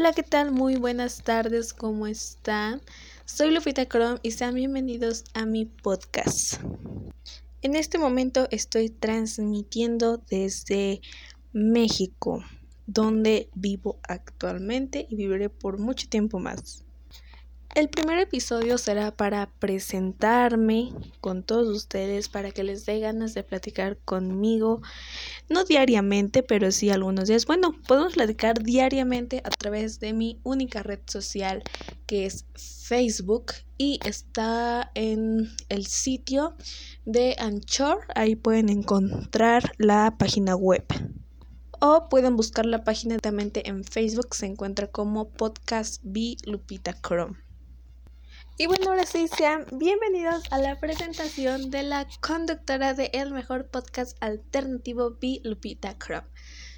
Hola, ¿qué tal? Muy buenas tardes, ¿cómo están? Soy Lupita Chrome y sean bienvenidos a mi podcast. En este momento estoy transmitiendo desde México, donde vivo actualmente y viviré por mucho tiempo más. El primer episodio será para presentarme con todos ustedes, para que les dé ganas de platicar conmigo, no diariamente, pero sí algunos días. Bueno, podemos platicar diariamente a través de mi única red social que es Facebook y está en el sitio de Anchor, ahí pueden encontrar la página web o pueden buscar la página directamente en Facebook, se encuentra como Podcast B Lupita Chrome. Y bueno, ahora sí, sean bienvenidos a la presentación de la conductora de El Mejor Podcast Alternativo, B. Lupita Chrome.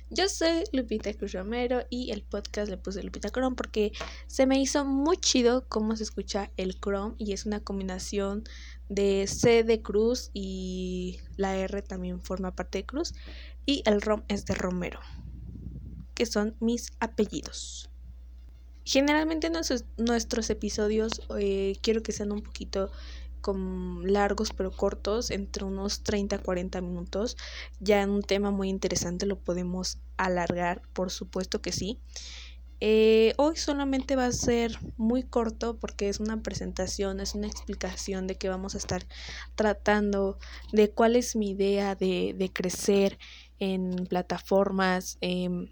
Yo soy Lupita Cruz Romero y el podcast le puse Lupita Chrome porque se me hizo muy chido cómo se escucha el Chrome y es una combinación de C de Cruz y la R también forma parte de Cruz y el ROM es de Romero, que son mis apellidos. Generalmente nuestros, episodios eh, quiero que sean un poquito largos pero cortos, entre unos 30 a 40 minutos. Ya en un tema muy interesante lo podemos alargar, por supuesto que sí. Eh, hoy solamente va a ser muy corto porque es una presentación, es una explicación de qué vamos a estar tratando, de cuál es mi idea de, de crecer en plataformas, em,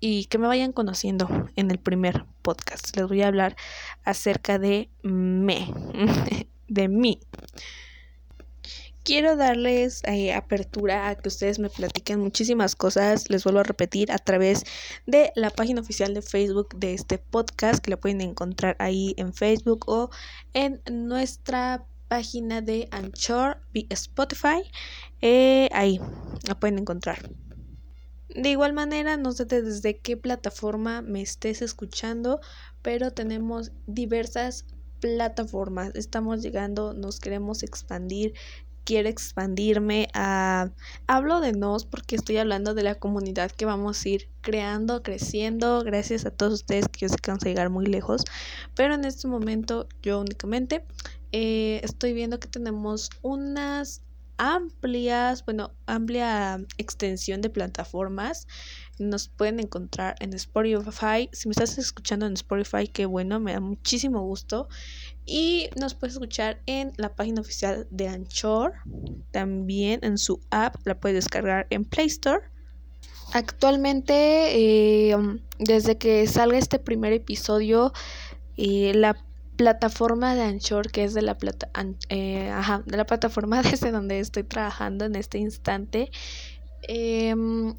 y que me vayan conociendo en el primer podcast. Les voy a hablar acerca de me, de mí. Quiero darles eh, apertura a que ustedes me platiquen muchísimas cosas, les vuelvo a repetir, a través de la página oficial de Facebook de este podcast, que la pueden encontrar ahí en Facebook o en nuestra página de Anchor, Spotify, eh, ahí la pueden encontrar. De igual manera, no sé desde qué plataforma me estés escuchando, pero tenemos diversas plataformas. Estamos llegando, nos queremos expandir. Quiero expandirme a... Hablo de nos porque estoy hablando de la comunidad que vamos a ir creando, creciendo. Gracias a todos ustedes que yo sé que vamos a llegar muy lejos. Pero en este momento yo únicamente eh, estoy viendo que tenemos unas amplias, bueno, amplia extensión de plataformas. Nos pueden encontrar en Spotify. Si me estás escuchando en Spotify, qué bueno, me da muchísimo gusto. Y nos puedes escuchar en la página oficial de Anchor. También en su app, la puedes descargar en Play Store. Actualmente, eh, desde que salga este primer episodio, eh, la plataforma de Anchor, que es de la, plata, eh, de la plataforma desde donde estoy trabajando en este instante, em,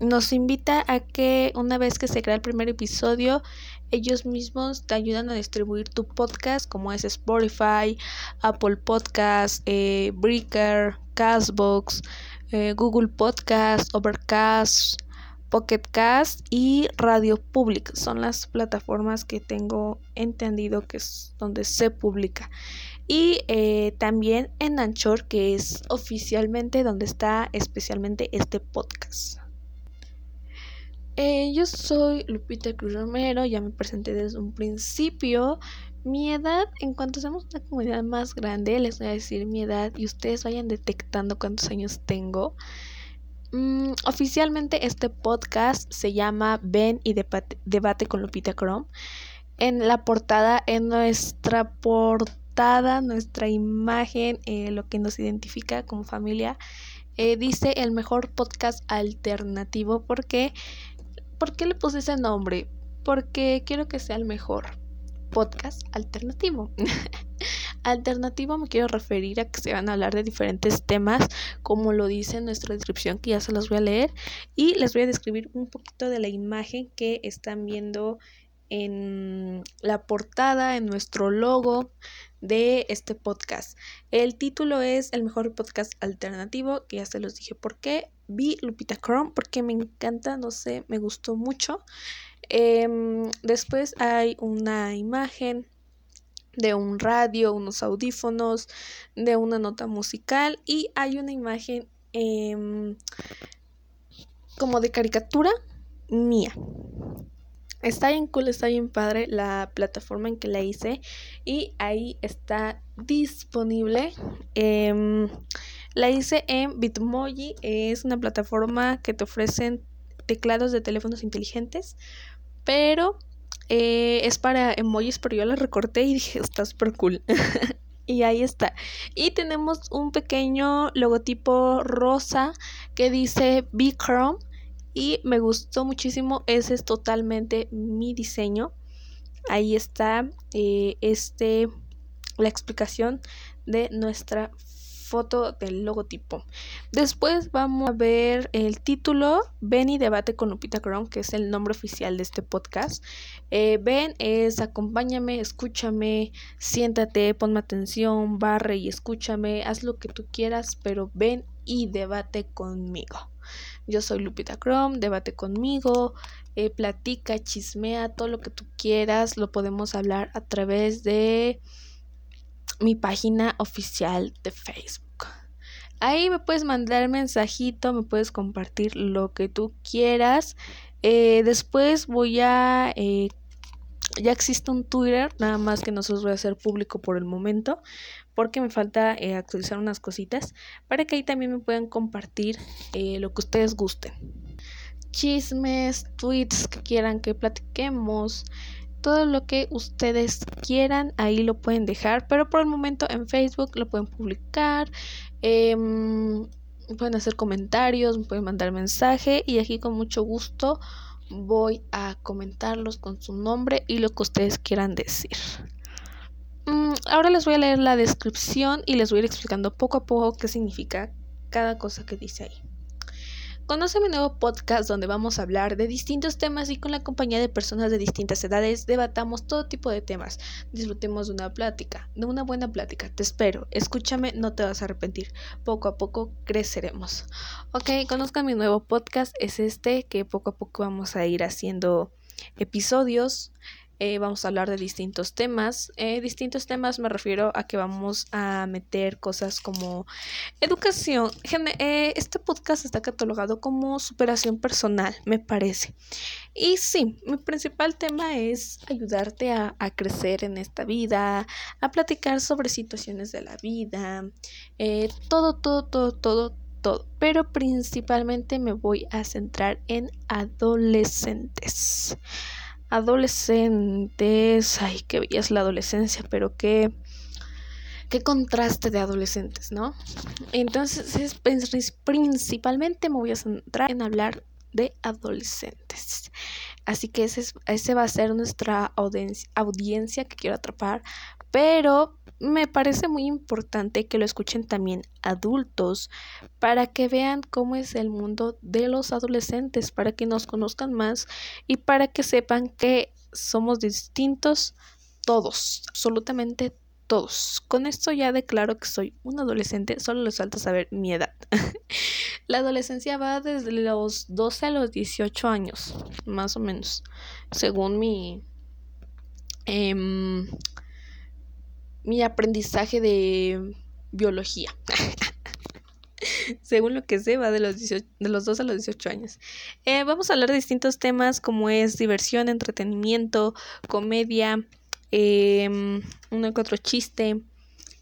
nos invita a que una vez que se crea el primer episodio, ellos mismos te ayudan a distribuir tu podcast, como es Spotify, Apple Podcast, eh, Breaker, Castbox, eh, Google Podcast, Overcast, Pocket Cast y Radio Public. Son las plataformas que tengo entendido que es donde se publica. Y eh, también en Anchor, que es oficialmente donde está especialmente este podcast. Eh, yo soy Lupita Cruz Romero, ya me presenté desde un principio. Mi edad, en cuanto seamos una comunidad más grande, les voy a decir mi edad y ustedes vayan detectando cuántos años tengo. Mm, oficialmente este podcast se llama Ven y debate, con Lupita Chrome. En la portada, en nuestra portada, nuestra imagen, eh, lo que nos identifica como familia, eh, dice el mejor podcast alternativo. ¿Por qué? ¿Por qué le puse ese nombre? Porque quiero que sea el mejor podcast alternativo. Alternativo me quiero referir a que se van a hablar de diferentes temas, como lo dice en nuestra descripción, que ya se los voy a leer, y les voy a describir un poquito de la imagen que están viendo en la portada, en nuestro logo de este podcast. El título es El mejor podcast alternativo, que ya se los dije por qué. Vi Lupita Chrome porque me encanta, no sé, me gustó mucho. Em, después hay una imagen de un radio, unos audífonos, de una nota musical y hay una imagen em, como de caricatura mía. Está bien cool, está bien padre la plataforma en que la hice y ahí está disponible. Em, la hice en Bitmoji, es una plataforma que te ofrecen teclados de teléfonos inteligentes, pero eh, es para emojis, pero yo la recorté y dije, está súper cool. y ahí está. Y tenemos un pequeño logotipo rosa que dice Chrome y me gustó muchísimo. Ese es totalmente mi diseño. Ahí está eh, este, la explicación de nuestra foto del logotipo. Después vamos a ver el título Ven y debate con Lupita Crown, que es el nombre oficial de este podcast. Eh, ven es acompáñame, escúchame, siéntate, ponme atención, barre y escúchame, haz lo que tú quieras, pero ven y debate conmigo. Yo soy Lupita Chrome, debate conmigo, eh, platica, chismea, todo lo que tú quieras, lo podemos hablar a través de mi página oficial de Facebook. Ahí me puedes mandar mensajito, me puedes compartir lo que tú quieras. Eh, después voy a... Eh, ya existe un Twitter, nada más que no se los voy a hacer público por el momento, porque me falta eh, actualizar unas cositas, para que ahí también me puedan compartir lo que ustedes gusten. Chismes, tweets que quieran que platiquemos, todo lo que ustedes quieran ahí lo pueden dejar pero por el momento en Facebook lo pueden publicar em, pueden hacer comentarios pueden mandar mensaje y aquí con mucho gusto voy a comentarlos con su nombre y lo que ustedes quieran decir. Mm, ahora les voy a leer la descripción y les voy a ir explicando poco a poco qué significa cada cosa que dice ahí Conoce mi nuevo podcast donde vamos a hablar de distintos temas y con la compañía de personas de distintas edades debatamos todo tipo de temas. Disfrutemos de una plática, de una buena plática. Te espero, escúchame, no te vas a arrepentir. Poco a poco creceremos. Ok, conozcan mi nuevo podcast, es este que poco a poco vamos a ir haciendo episodios eh, vamos a hablar de distintos temas. Eh, distintos temas me refiero a que vamos a meter cosas como educación. Eh, este podcast está catalogado como superación personal, me parece. Y sí, mi principal tema es ayudarte a, a crecer en esta vida, a platicar sobre situaciones de la vida, todo, todo, todo, todo todo, pero principalmente me voy a centrar en adolescentes adolescentes, ay, qué bella es la adolescencia, pero qué, qué contraste de adolescentes, ¿no? Entonces, principalmente me voy a centrar en hablar de adolescentes. Así que ese, ese va a ser nuestra audiencia que quiero atrapar, pero me parece muy importante que lo escuchen también adultos para que vean cómo es el mundo de los adolescentes, para que nos conozcan más y para que sepan que somos distintos todos, absolutamente todos. Con esto ya declaro que soy un adolescente, solo les falta saber mi edad. La adolescencia va desde los 12 a los 18 años, más o menos, según mi... Em, mi aprendizaje de biología. Según lo que sé, va de los, de los 2 a los 18 años. Eh, vamos a hablar de distintos temas como es diversión, entretenimiento, comedia, eh, uno que otro chiste,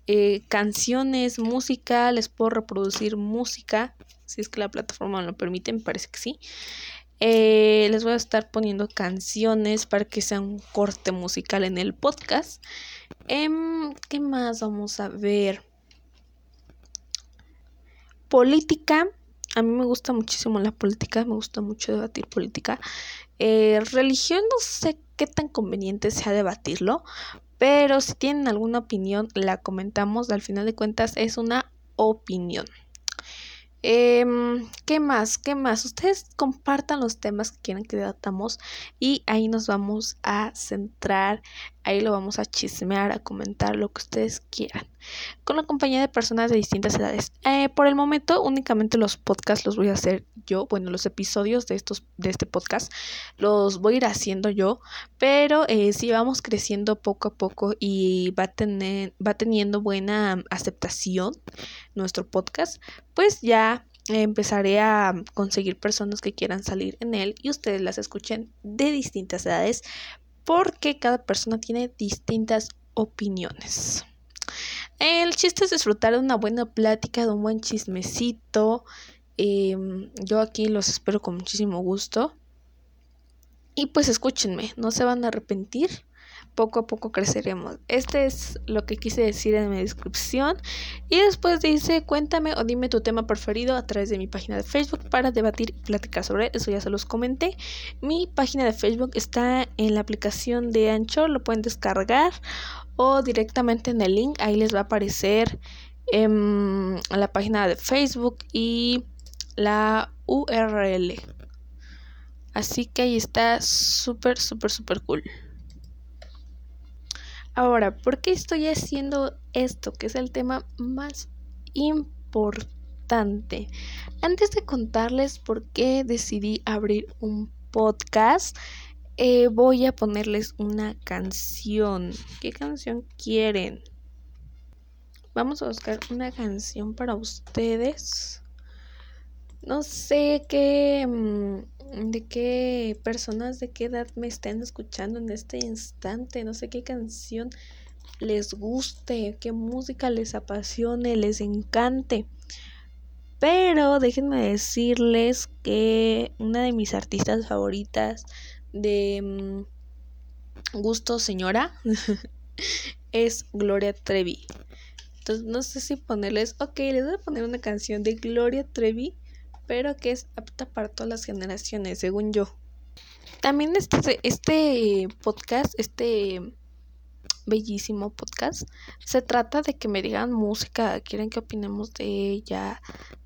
eh, canciones, música. Les puedo reproducir música, si es que la plataforma lo permite, me parece que sí. Eh, les voy a estar poniendo canciones para que sea un corte musical en el podcast. Em, ¿Qué más vamos a ver? Política. A mí me gusta muchísimo la política, me gusta mucho debatir política. Eh, religión no sé qué tan conveniente sea debatirlo, pero si tienen alguna opinión la comentamos. Al final de cuentas es una opinión. Em, ¿Qué más? ¿Qué más? Ustedes compartan los temas que quieren que debatamos y ahí nos vamos a centrar, ahí lo vamos a chismear, a comentar lo que ustedes quieran, con la compañía de personas de distintas edades. Eh, por el momento únicamente los podcasts los voy a hacer yo, bueno, los episodios de, estos, de este podcast los voy a ir haciendo yo, pero eh, si vamos creciendo poco a poco y va, a tener, va teniendo buena aceptación nuestro podcast, pues ya empezaré a conseguir personas que quieran salir en él y ustedes las escuchen de distintas edades porque cada persona tiene distintas opiniones. El chiste es disfrutar de una buena plática, de un buen chismecito. Em, yo aquí los espero con muchísimo gusto. Y pues escúchenme, no se van a arrepentir poco a poco creceremos. Este es lo que quise decir en mi descripción. Y después dice, cuéntame o dime tu tema preferido a través de mi página de Facebook para debatir y platicar sobre eso. Ya se los comenté. Mi página de Facebook está en la aplicación de Anchor, lo pueden descargar o directamente en el link. Ahí les va a aparecer en la página de Facebook y la URL. Así que ahí está súper, súper, súper cool. Ahora, ¿por qué estoy haciendo esto? Que es el tema más importante. Antes de contarles por qué decidí abrir un podcast, eh, voy a ponerles una canción. ¿Qué canción quieren? Vamos a buscar una canción para ustedes. No sé qué... De qué personas de qué edad me estén escuchando en este instante, no sé qué canción les guste, qué música les apasione, les encante. Pero déjenme decirles que una de mis artistas favoritas de mm, gusto señora es Gloria Trevi. Entonces no sé si ponerles, ok, les voy a poner una canción de Gloria Trevi pero que es apta para todas las generaciones, según yo. También este, este podcast, este bellísimo podcast, se trata de que me digan música, quieren que opinemos de ella,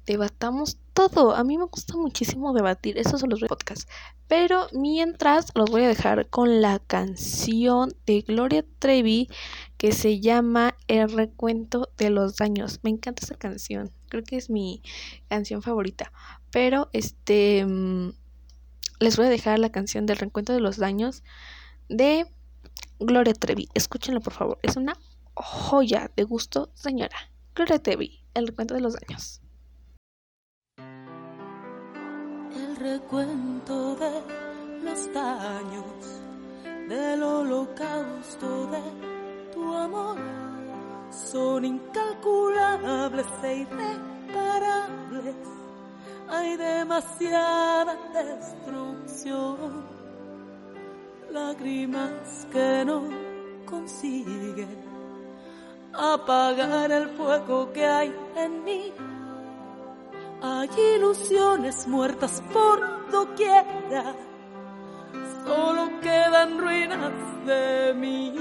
debatamos todo. A mí me gusta muchísimo debatir, esos son los podcasts. Pero mientras los voy a dejar con la canción de Gloria Trevi que se llama El recuento de los daños. Me encanta esa canción, creo que es mi canción favorita. Pero este mm, les voy a dejar la canción del recuento de los daños de Gloria Trevi. Escúchenlo por favor, es una joya de gusto, señora. Gloria Trevi, El recuento de los daños. El recuento de los daños del holocausto de tu amor son incalculables e irreparables. Hay demasiada destrucción, lágrimas que no consiguen apagar el fuego que hay en mí. Hay ilusiones muertas por doquiera, solo quedan ruinas de mí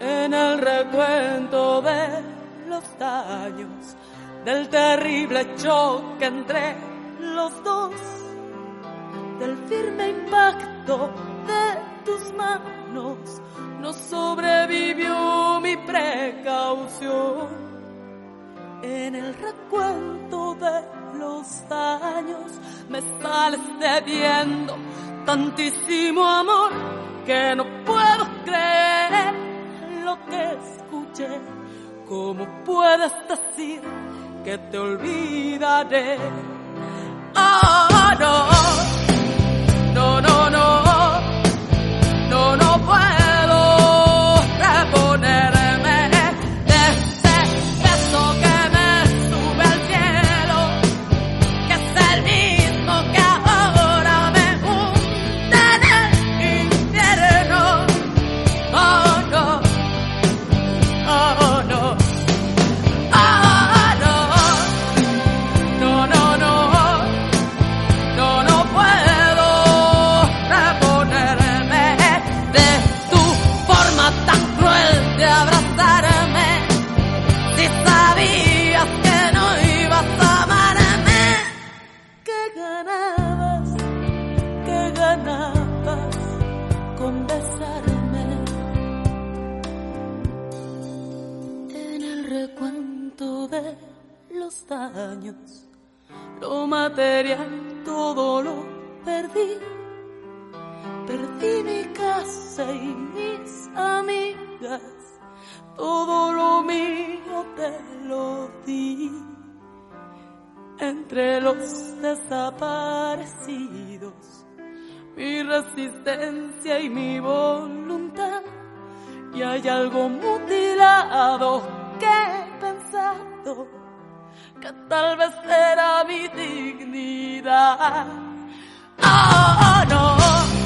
en el recuento de los daños del terrible choque entre los dos, del firme impacto de tus manos, no sobrevivió mi precaución. En el recuento de los daños me sales debiendo tantísimo amor que no puedo creer lo que escuché. ¿Cómo puedes decir que te olvidaré? Oh, no. Lo material todo lo perdí. Perdí mi casa y mis amigas. Todo lo mío te lo di. entre los desaparecidos, mi resistencia y mi voluntad. Y hay algo mutilado que he pensado que tal vez era mi dignidad. No, no,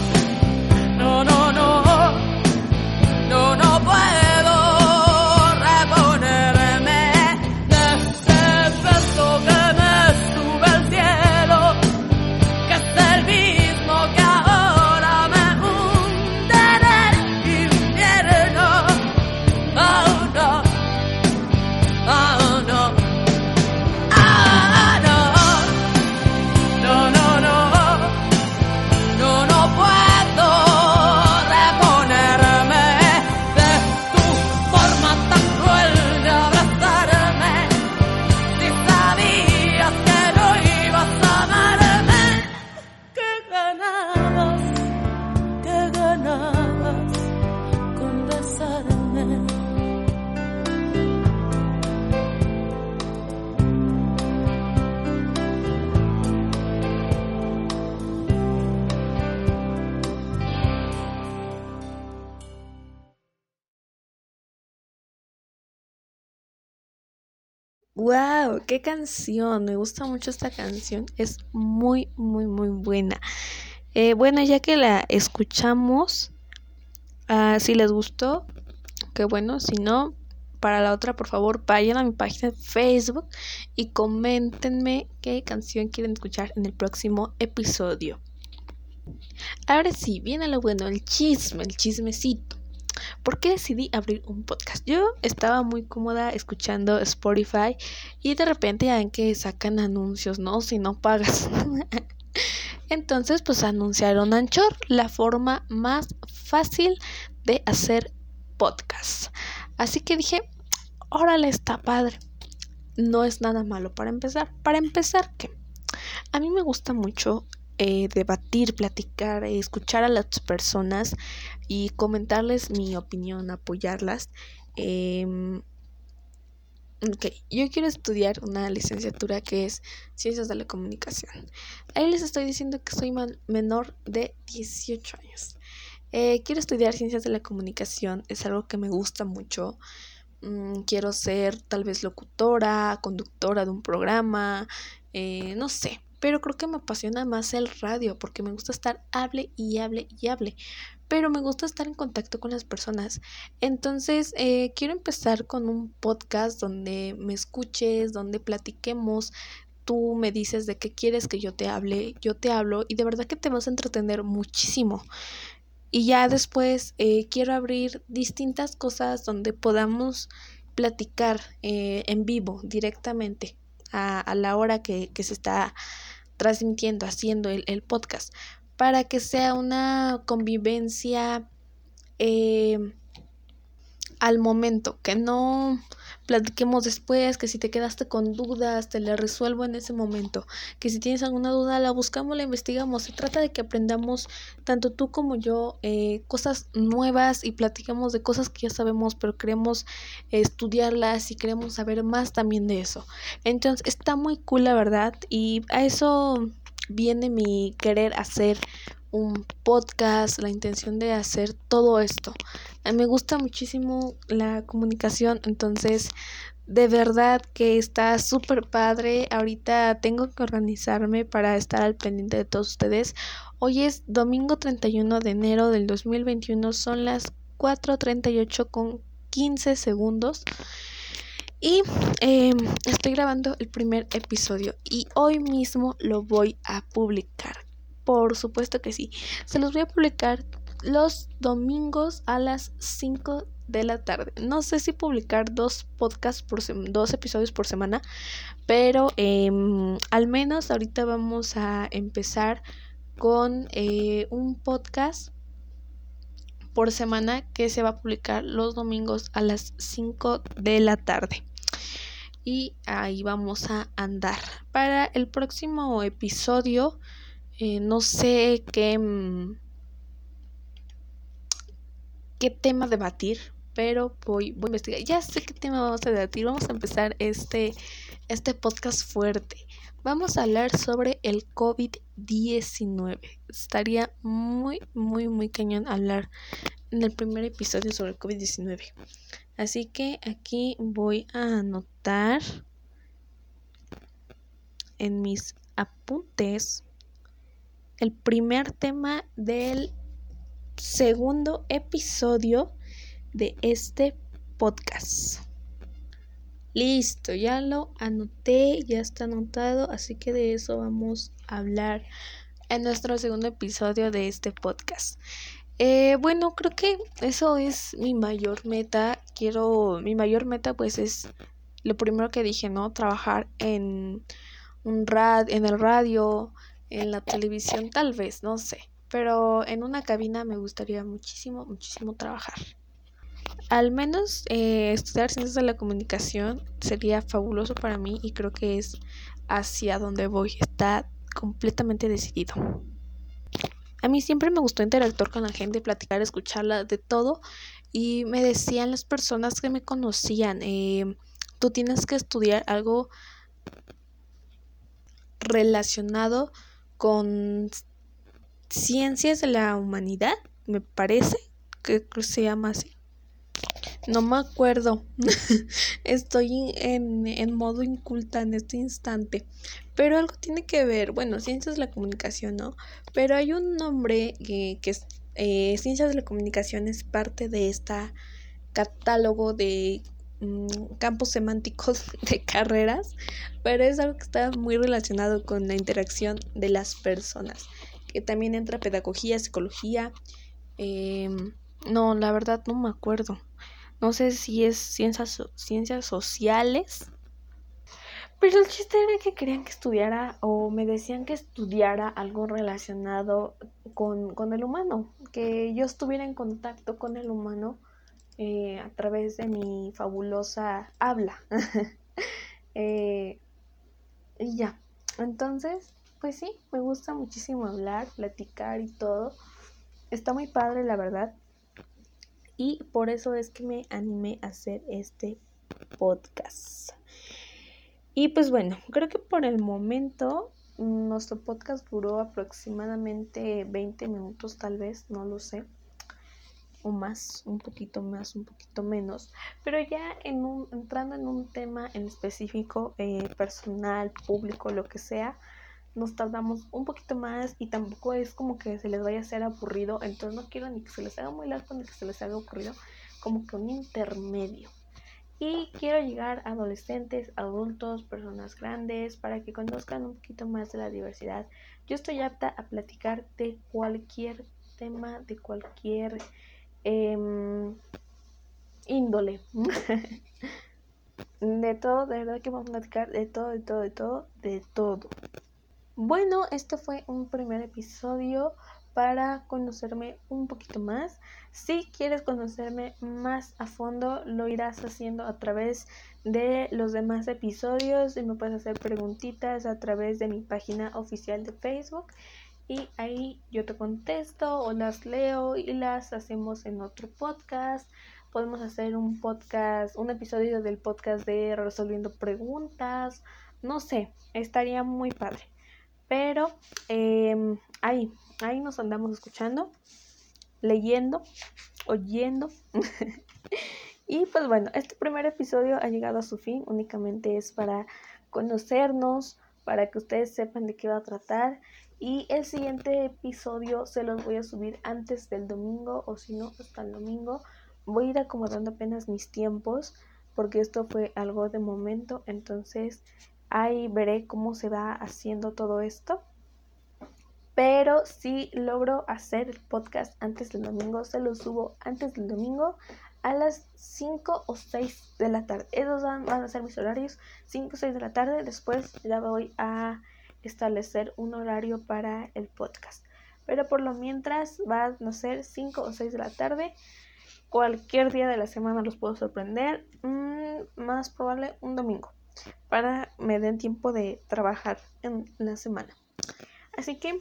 ¡Wow! ¡Qué canción! Me gusta mucho esta canción. Es muy, muy, muy buena. Eh, bueno, ya que la escuchamos, ah, si les gustó, qué bueno. Si no, para la otra, por favor, vayan a mi página de Facebook y coméntenme qué canción quieren escuchar en el próximo episodio. Ahora sí, viene lo bueno, el chisme, el chismecito. ¿Por qué decidí abrir un podcast? Yo estaba muy cómoda escuchando Spotify y de repente ya ven que sacan anuncios, ¿no? Si no pagas. Entonces, pues anunciaron Anchor, la forma más fácil de hacer podcast. Así que dije, órale, está padre. No es nada malo para empezar. Para empezar, ¿qué? A mí me gusta mucho eh, debatir, platicar, eh, escuchar a las personas y comentarles mi opinión, apoyarlas. Em, ok, yo quiero estudiar una licenciatura que es Ciencias de la Comunicación. Ahí les estoy diciendo que soy menor de 18 años. Eh, quiero estudiar Ciencias de la Comunicación, es algo que me gusta mucho. Mm, quiero ser tal vez locutora, conductora de un programa, no sé, pero creo que me apasiona más el radio porque me gusta estar hable y hable y hable, pero me gusta estar en contacto con las personas. Entonces, eh, quiero empezar con un podcast donde me escuches, donde platiquemos. Tú me dices de qué quieres que yo te hable, yo te hablo y de verdad que te vas a entretener muchísimo. Y ya después eh, quiero abrir distintas cosas donde podamos platicar eh, en vivo directamente a, a la hora que, que se está transmitiendo, haciendo el, podcast, para que sea una convivencia eh, al momento, que no platiquemos después, que si te quedaste con dudas, te la resuelvo en ese momento, que si tienes alguna duda, la buscamos, la investigamos. Se trata de que aprendamos, tanto tú como yo, eh, cosas nuevas y platiquemos de cosas que ya sabemos, pero queremos estudiarlas y queremos saber más también de eso. Entonces, está muy cool, la verdad, y a eso viene mi querer hacer un podcast, la intención de hacer todo esto. Me gusta muchísimo la comunicación, entonces de verdad que está súper padre. Ahorita tengo que organizarme para estar al pendiente de todos ustedes. Hoy es domingo 31 de enero del 2021, son las 4.38 con 15 segundos. Y eh, estoy grabando el primer episodio y hoy mismo lo voy a publicar. Por supuesto que sí. Se los voy a publicar los domingos a las 5 de la tarde. No sé si publicar dos podcasts por dos episodios por semana, pero eh, al menos ahorita vamos a empezar con eh, un podcast por semana que se va a publicar los domingos a las 5 de la tarde. Y ahí vamos a andar. Para el próximo episodio, eh, no sé qué, qué tema debatir, pero voy, voy a investigar. Ya sé qué tema vamos a debatir. Vamos a empezar este, este podcast fuerte. Vamos a hablar sobre el COVID-19. Estaría muy, muy, muy cañón hablar en el primer episodio sobre el COVID-19. Así que aquí voy a anotar en mis apuntes el primer tema del segundo episodio de este podcast. Listo, ya lo anoté, ya está anotado, así que de eso vamos a hablar en nuestro segundo episodio de este podcast. Eh, bueno, creo que eso es mi mayor meta. Quiero, mi mayor meta pues es lo primero que dije, ¿no? Trabajar en un rad, en el radio, en la televisión, tal vez, no sé. Pero en una cabina me gustaría muchísimo, muchísimo trabajar. Al menos eh, estudiar ciencias de la comunicación sería fabuloso para mí y creo que es hacia donde voy. Está completamente decidido. A mí siempre me gustó interactuar con la gente, platicar, escucharla, de todo. Y me decían las personas que me conocían, eh, tú tienes que estudiar algo relacionado con ciencias de la humanidad, me parece que se llama así. No me acuerdo. Estoy en, en, modo inculta en este instante. Pero algo tiene que ver. Bueno, ciencias de la comunicación, ¿no? Pero hay un nombre que, que es. Eh, ciencias de la comunicación es parte de este catálogo de mm, campos semánticos de carreras. Pero es algo que está muy relacionado con la interacción de las personas. Que también entra pedagogía, psicología. Eh, no, la verdad no me acuerdo. No sé si es ciencias, ciencias sociales. Pero el chiste era que querían que estudiara o me decían que estudiara algo relacionado con, con el humano, que yo estuviera en contacto con el humano eh, a través de mi fabulosa habla. eh, y ya, entonces, pues sí, me gusta muchísimo hablar, platicar y todo. Está muy padre, la verdad y por eso es que me animé a hacer este podcast. Y pues bueno, creo que por el momento nuestro podcast duró aproximadamente 20 minutos tal vez, no lo sé. O más, un poquito más, un poquito menos. Pero ya en un, entrando en un tema en específico, eh, personal, público, lo que sea, nos tardamos un poquito más y tampoco es como que se les vaya a hacer aburrido, entonces no quiero ni que se les haga muy largo ni que se les haga aburrido, como que un intermedio. Y quiero llegar a adolescentes, adultos, personas grandes, para que conozcan un poquito más de la diversidad. Yo estoy apta a platicar de cualquier tema, de cualquier em, índole. de todo, de verdad que vamos a platicar de todo, de todo, de todo, de todo. Bueno, este fue un primer episodio para conocerme un poquito más. Si quieres conocerme más a fondo, lo irás haciendo a través de los demás episodios y me puedes hacer preguntitas a través de mi página oficial de Facebook y ahí yo te contesto o las leo y las hacemos en otro podcast. Podemos hacer un podcast, un episodio del podcast de resolviendo preguntas. No sé, estaría muy padre. Pero em, ahí, ahí nos andamos escuchando, leyendo, oyendo. y pues bueno, este primer episodio ha llegado a su fin. Únicamente es para conocernos, para que ustedes sepan de qué va a tratar. Y el siguiente episodio se los voy a subir antes del domingo o si no, hasta el domingo. Voy a ir acomodando apenas mis tiempos porque esto fue algo de momento. Entonces Ahí veré cómo se va haciendo todo esto. Pero si logro hacer el podcast antes del domingo, se lo subo antes del domingo a las 5 o 6 de la tarde. Esos van, a ser mis horarios, 5 o 6 de la tarde. Después ya voy a establecer un horario para el podcast. Pero por lo mientras van a ser 5 o 6 de la tarde. Cualquier día de la semana los puedo sorprender. Mm, más probable un domingo para me den tiempo de trabajar en la semana. Así que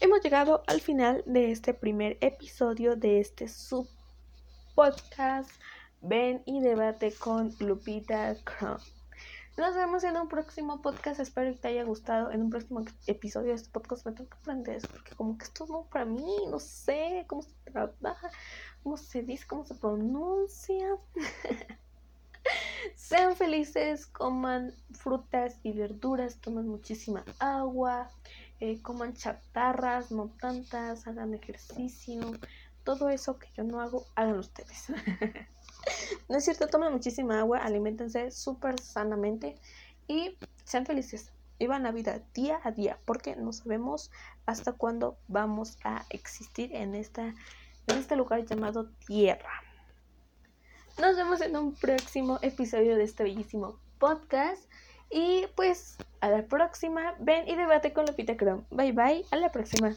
hemos llegado al final de este primer episodio de este sub podcast Ven y debate con Lupita Crum. Nos vemos en un próximo podcast. Espero que te haya gustado. En un próximo episodio de este podcast me tengo que aprender eso. Porque como que esto no para mí. No sé cómo se trabaja. Cómo se dice. Cómo se pronuncia. Sean felices. Coman frutas y verduras. Tomen muchísima agua. Eh, coman chatarras. No tantas. Hagan ejercicio. Todo eso que yo no hago. Hagan ustedes. no es cierto, tomen muchísima agua, alimentense súper sanamente y sean felices. Vivan la vida día a día, porque no sabemos hasta cuándo vamos a existir en, esta, en este lugar llamado Tierra. Nos vemos en un próximo episodio de este bellísimo podcast. Y pues a la próxima, ven y debate con Lupita Chrome. Bye bye, a la próxima.